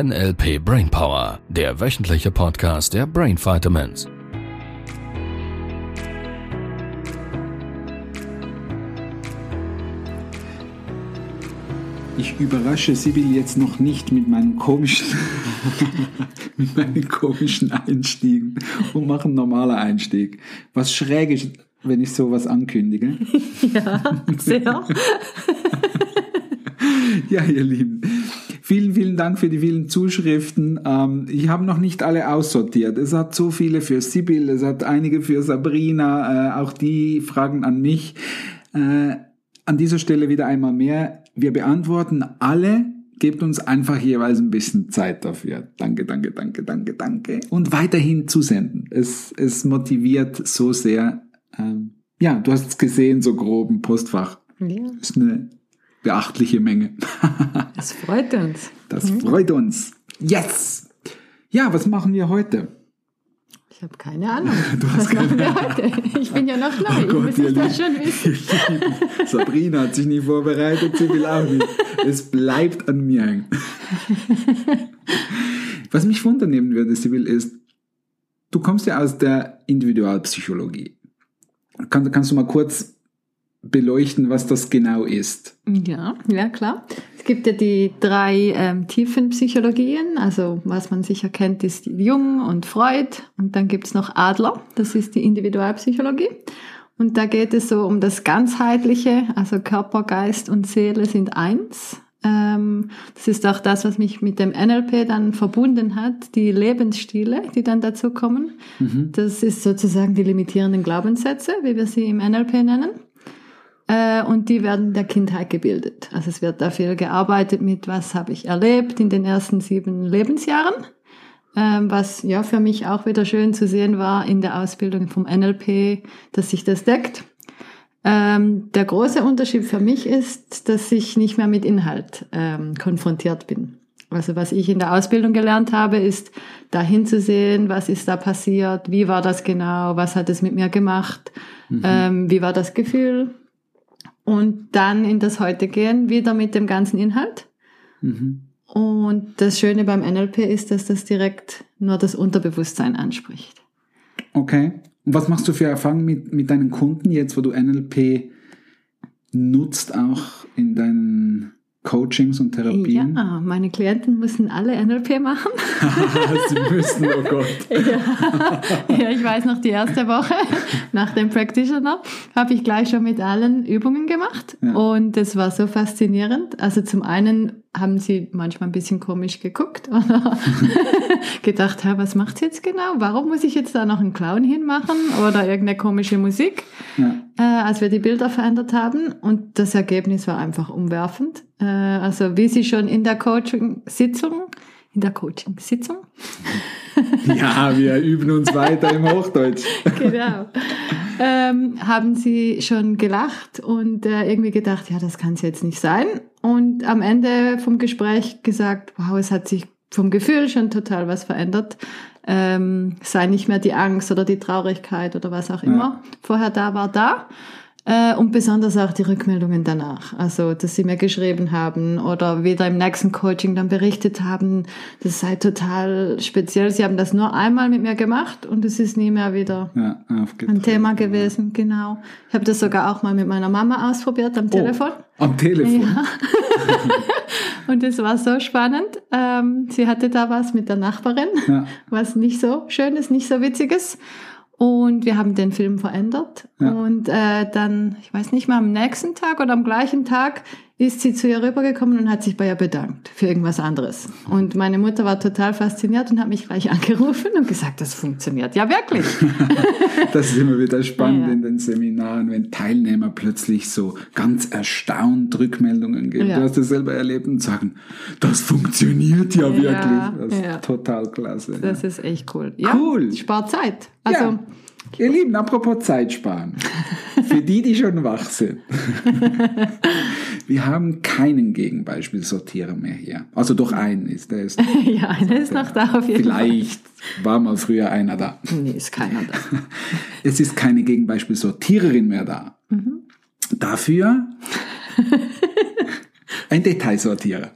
NLP Brainpower, der wöchentliche Podcast der Brain Vitamins. Ich überrasche Sibyl jetzt noch nicht mit meinen komischen, mit meinen komischen Einstiegen und mache einen normalen Einstieg. Was schräg ist, wenn ich sowas ankündige. Ja, sehr. ja, ihr Lieben. Vielen, vielen Dank für die vielen Zuschriften. Ähm, ich habe noch nicht alle aussortiert. Es hat so viele für Sibyl, es hat einige für Sabrina, äh, auch die Fragen an mich. Äh, an dieser Stelle wieder einmal mehr. Wir beantworten alle. Gebt uns einfach jeweils ein bisschen Zeit dafür. Danke, danke, danke, danke, danke. Und weiterhin zusenden. Es, es motiviert so sehr. Ähm, ja, du hast es gesehen, so groben Postfach. Ja. Ist eine beachtliche Menge. Das freut uns. Das freut uns. Yes! Ja, was machen wir heute? Ich habe keine Ahnung. Du hast Was machen wir heute? Ich bin ja noch neu. Oh Gott, ich muss das schon wissen. Sabrina hat sich nie vorbereitet, sie will auch nicht. Es bleibt an mir hängen. Was mich wundernehmen würde, Sibyl, ist, du kommst ja aus der Individualpsychologie. Kann, kannst du mal kurz beleuchten, was das genau ist? Ja, ja klar. Es gibt ja die drei ähm, Tiefenpsychologien. Also was man sicher kennt, ist Jung und Freud. Und dann gibt's noch Adler. Das ist die Individualpsychologie. Und da geht es so um das Ganzheitliche. Also Körper, Geist und Seele sind eins. Ähm, das ist auch das, was mich mit dem NLP dann verbunden hat. Die Lebensstile, die dann dazu kommen. Das ist sozusagen die limitierenden Glaubenssätze, wie wir sie im NLP nennen. Äh, und die werden in der Kindheit gebildet. Also es wird da viel gearbeitet mit, was habe ich erlebt in den ersten sieben Lebensjahren. Ähm, was ja für mich auch wieder schön zu sehen war in der Ausbildung vom NLP, dass sich das deckt. Ähm, der große Unterschied für mich ist, dass ich nicht mehr mit Inhalt ähm, konfrontiert bin. Also was ich in der Ausbildung gelernt habe, ist dahin zu sehen, was ist da passiert, wie war das genau, was hat es mit mir gemacht, ähm, wie war das Gefühl und dann in das Heute gehen, wieder mit dem ganzen Inhalt. Und das Schöne beim NLP ist, dass das direkt nur das Unterbewusstsein anspricht. Okay. Und was machst du für Erfahrungen mit, mit deinen Kunden jetzt, wo du NLP nutzt, auch in deinen Coachings und Therapien? Ja, meine Klienten müssen alle NLP machen. Sie müssen, oh Gott. ja. ja, ich weiß noch, die erste Woche nach dem Practitioner habe ich gleich schon mit allen Übungen gemacht. Ja. Und es war so faszinierend. Also zum einen haben sie manchmal ein bisschen komisch geguckt oder gedacht, Hä, was macht sie jetzt genau? Warum muss ich jetzt da noch einen Clown hinmachen oder irgendeine komische Musik? Ja. äh, als wir die Bilder verändert haben. Und das Ergebnis war einfach umwerfend. Äh, also wie sie schon in der Coaching-Sitzung, in der Coaching-Sitzung, ja, wir üben uns weiter im Hochdeutsch. genau, ähm, haben sie schon gelacht und äh, irgendwie gedacht, ja, das kann es jetzt nicht sein. Und am Ende vom Gespräch gesagt, wow, es hat sich vom Gefühl schon total was verändert. Ähm, sei nicht mehr die Angst oder die Traurigkeit oder was auch immer vorher da war, da. Äh, und besonders auch die Rückmeldungen danach. Also, dass sie mir geschrieben haben oder wieder im nächsten Coaching dann berichtet haben, das sei total speziell. Sie haben das nur einmal mit mir gemacht und es ist nie mehr wieder Ja, ein. Thema gewesen. Genau. Ich habe das sogar auch mal mit meiner Mama ausprobiert am Telefon. Oh, am Telefon. Ja. Und es war so spannend. Ähm, sie hatte da was mit der Nachbarin, Ja. was nicht so schön ist, nicht so witziges. Und wir haben den Film verändert. Ja. Und äh, dann, ich weiß nicht mal, am nächsten Tag oder am gleichen Tag ist sie zu ihr rübergekommen und hat sich bei ihr bedankt für irgendwas anderes. Und meine Mutter war total fasziniert und hat mich gleich angerufen und gesagt, das funktioniert. Ja, wirklich. Das ist immer wieder spannend Ja, in den Seminaren, wenn Teilnehmer plötzlich so ganz erstaunt Rückmeldungen geben. Ja. Du hast das selber erlebt und sagen, das funktioniert ja, Ja, wirklich. Das ist total klasse. Das ist echt cool. Ja, Cool. Spart Zeit. Also. Ihr Lieben, apropos Zeit sparen. Für die, die schon wach sind. Wir haben keinen Gegenbeispielsortierer mehr hier. Also doch einen ist, der ist. ja, einer ist noch da auf jeden Fall. Vielleicht war mal früher einer da. Nee, ist keiner da. Es ist keine Gegenbeispielsortiererin mehr da. Dafür ein Detailsortierer.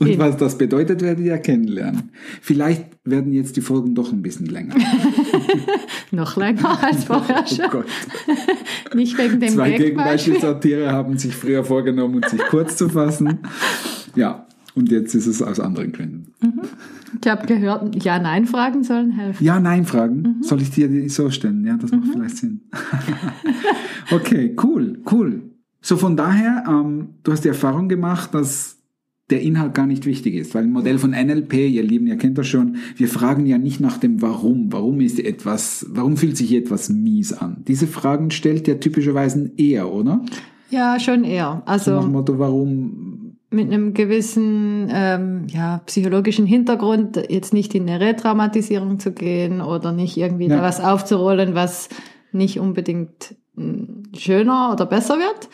Und Eben. was das bedeutet, werdet ihr kennenlernen. Vielleicht werden jetzt die Folgen doch ein bisschen länger. Noch länger als vorher Oh schon. Gott. Nicht wegen dem Zwei. Gegenbeispiel-Satire haben sich früher vorgenommen, sich kurz zu fassen. Ja, und jetzt ist es aus anderen Gründen. Ich habe gehört, Ja-Nein-Fragen sollen helfen. Ja, nein, Fragen. Mhm. Soll ich dir die so stellen? Ja, das macht vielleicht Sinn. okay, cool, cool. So von daher, ähm, du hast die Erfahrung gemacht, dass der Inhalt gar nicht wichtig ist, weil im Modell von NLP, ihr Lieben, ihr kennt das schon, wir fragen ja nicht nach dem Warum. Warum ist etwas, warum fühlt sich etwas mies an? Diese Fragen stellt ja typischerweise eher, oder? Ja, schon eher. Nach Also dem Motto, warum? mit einem gewissen ähm, ja, psychologischen Hintergrund, jetzt nicht in eine Retraumatisierung zu gehen oder nicht irgendwie Ja. da was aufzurollen, was nicht unbedingt mh, schöner oder besser wird.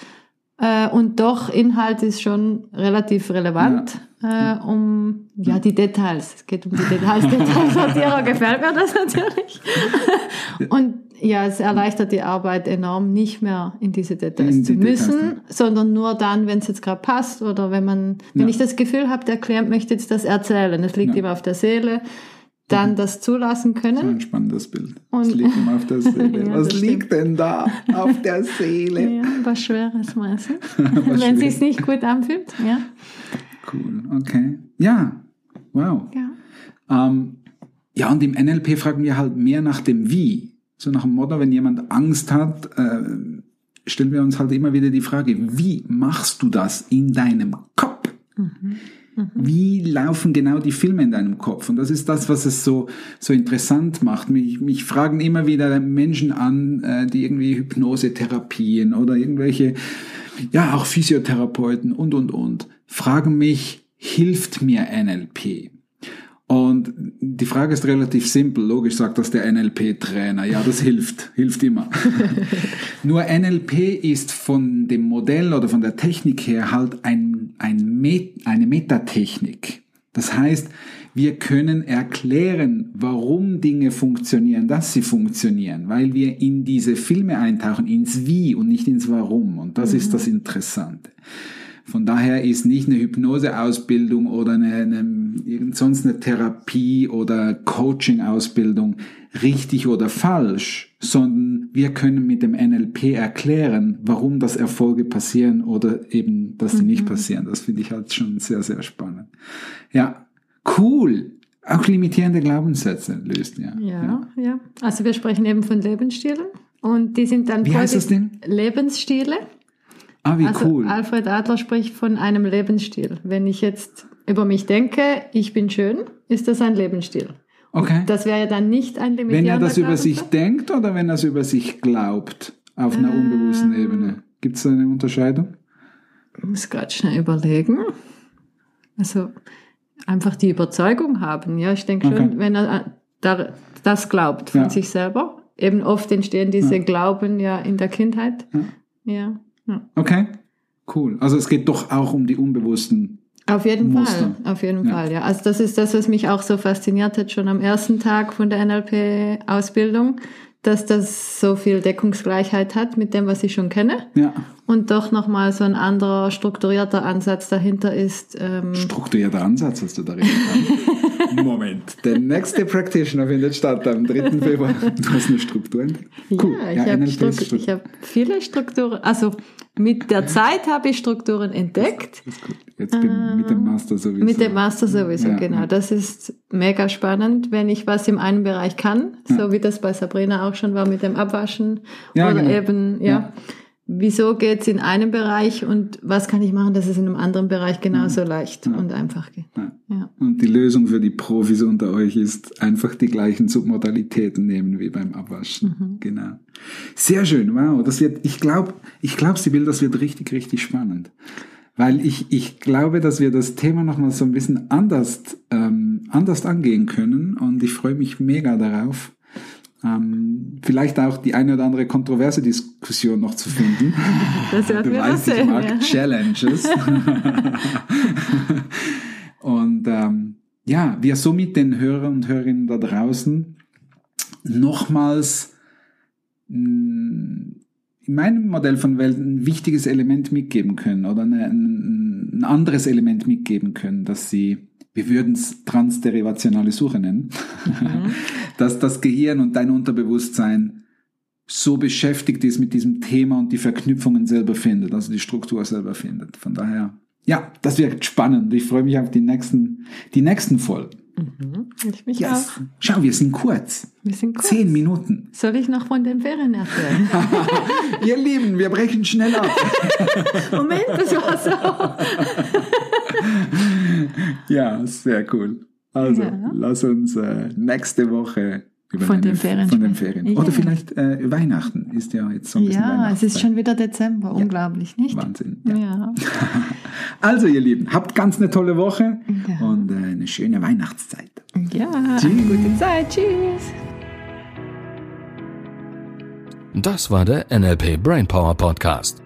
Äh, und doch, Inhalt ist schon relativ relevant, äh, um ja die Details. Es geht um die Details. Detailsortierer gefällt mir das natürlich. Und ja, es erleichtert die Arbeit enorm, nicht mehr in diese Details In zu Details, müssen, ne? sondern nur dann, wenn es jetzt gerade passt oder wenn man, wenn Ja. ich das Gefühl habe, der Klient möchte jetzt das erzählen, es liegt Ja. ihm auf der Seele, dann das zulassen So können. ein spannendes Bild. Und- Was liegt ihm auf der Seele? Ja, Was liegt denn da auf der Seele? Ja, was Schweres meistens. Was wenn es sich nicht gut anfühlt. Ja. Cool, okay. Ja, wow. ja. Ähm, ja, und im NLP fragen wir halt mehr nach dem Wie. So nach dem Motto, wenn jemand Angst hat, äh, stellen wir uns halt immer wieder die Frage, wie machst du das in deinem Kopf? Wie laufen genau die Filme in deinem Kopf? Und das ist das, was es so, so interessant macht. Mich, mich fragen immer wieder Menschen an, äh, die irgendwie Hypnosetherapien oder irgendwelche, ja, auch Physiotherapeuten und, und, und, fragen mich, hilft mir NLP? Und die Frage ist relativ simpel. Logisch sagt das der NLP-Trainer. Ja, das hilft, hilft immer. Nur NLP ist von dem Modell oder von der Technik her halt ein, ein Met, eine Metatechnik. Das heißt, wir können erklären, warum Dinge funktionieren, dass sie funktionieren, weil wir in diese Filme eintauchen, ins Wie und nicht ins Warum. Und das ist das Interessante. Von daher ist nicht eine Hypnoseausbildung oder eine, eine sonst eine Therapie oder Coaching-Ausbildung richtig oder falsch, sondern wir können mit dem NLP erklären, warum das Erfolge passieren oder eben, dass sie nicht passieren. Das finde ich halt schon sehr, sehr spannend. Ja, cool. Auch limitierende Glaubenssätze löst, ja. Ja, ja. Also wir sprechen eben von Lebensstilen und die sind dann Wie heißt das denn? Lebensstile. Ah, wie Also cool. Alfred Adler spricht von einem Lebensstil. Wenn ich jetzt über mich denke, ich bin schön, ist das ein Lebensstil. Okay. Das wäre ja dann nicht ein limitierender Wenn er das über sich denkt oder wenn er es über sich glaubt, auf einer unbewussten Ähm. Ebene. Gibt es da eine Unterscheidung? Ich muss gerade schnell überlegen. Also einfach die Überzeugung haben. Ja, ich denke schon, Okay. wenn er äh, da, das glaubt von Ja. sich selber. Eben oft entstehen diese Glauben ja in der Kindheit. Ja. Ja. Ja. Okay, cool. Also es geht doch auch um die unbewussten. Auf jeden Muster. Fall, auf jeden Ja. Fall, ja. Also das ist das, was mich auch so fasziniert hat, schon am ersten Tag von der NLP-Ausbildung, dass das so viel Deckungsgleichheit hat mit dem, was ich schon kenne. Ja, Und doch nochmal so ein anderer, strukturierter Ansatz dahinter ist. Ähm, strukturierter Ansatz hast du da kann. Moment. Der nächste Practitioner findet statt am 3. Februar. Du hast eine Struktur entdeckt? Cool. Ja, ich habe Struktur, Struktur. ich hab viele Strukturen, also mit der Zeit habe ich Strukturen entdeckt. Das gut. Jetzt bin mit dem Master sowieso. Mit dem Master sowieso, Ja, genau. ja. Das ist mega spannend, wenn ich was im einen Bereich kann, so wie das bei Sabrina auch schon war mit dem Abwaschen Ja, oder genau. eben, ja. Ja. Wieso geht's in einem Bereich und was kann ich machen, dass es in einem anderen Bereich genauso leicht und einfach geht? Ja. Ja. Und die Lösung für die Profis unter euch ist einfach die gleichen Submodalitäten nehmen wie beim Abwaschen. Mhm. Genau. Sehr schön. Wow. Das wird, ich glaube, ich glaube, Sibyl, das wird richtig, richtig spannend. Weil ich, ich glaube, dass wir das Thema nochmal so ein bisschen anders, ähm, anders angehen können. Und ich freue mich mega darauf. Ähm, vielleicht auch die eine oder andere kontroverse Diskussion noch zu finden. Das du weißt, ich mag Ja. Challenges. und ähm, ja, wir somit den Hörer und Hörerinnen da draußen nochmals mh, in meinem Modell von Welt ein wichtiges Element mitgeben können oder eine, ein, ein anderes Element mitgeben können, dass sie, wir würden es transderivationale Suche nennen, mhm. dass das Gehirn und dein Unterbewusstsein so beschäftigt ist mit diesem Thema und die Verknüpfungen selber findet, also die Struktur selber findet. Von daher, ja, das wird spannend. Ich freue mich auf die nächsten, die nächsten Folgen. Mhm, ich mich yes. auch. Schau, wir sind kurz. Wir sind kurz. Zehn Minuten. Soll ich noch von den Ferien erzählen? Ihr Lieben, wir brechen schnell ab. Moment, das war so. Ja, sehr cool. Also, ja. lass uns äh, nächste Woche über von, den Ferien von den Ferien. Ja. Oder vielleicht äh, Weihnachten ist ja jetzt so ein bisschen Ja, es ist schon wieder Dezember. Ja. Unglaublich, nicht? Wahnsinn. Ja. ja. also, ihr Lieben, habt ganz eine tolle Woche und äh, eine schöne Weihnachtszeit. Ja, Tschüss. gute Zeit. Tschüss. Das war der NLP Brainpower Podcast.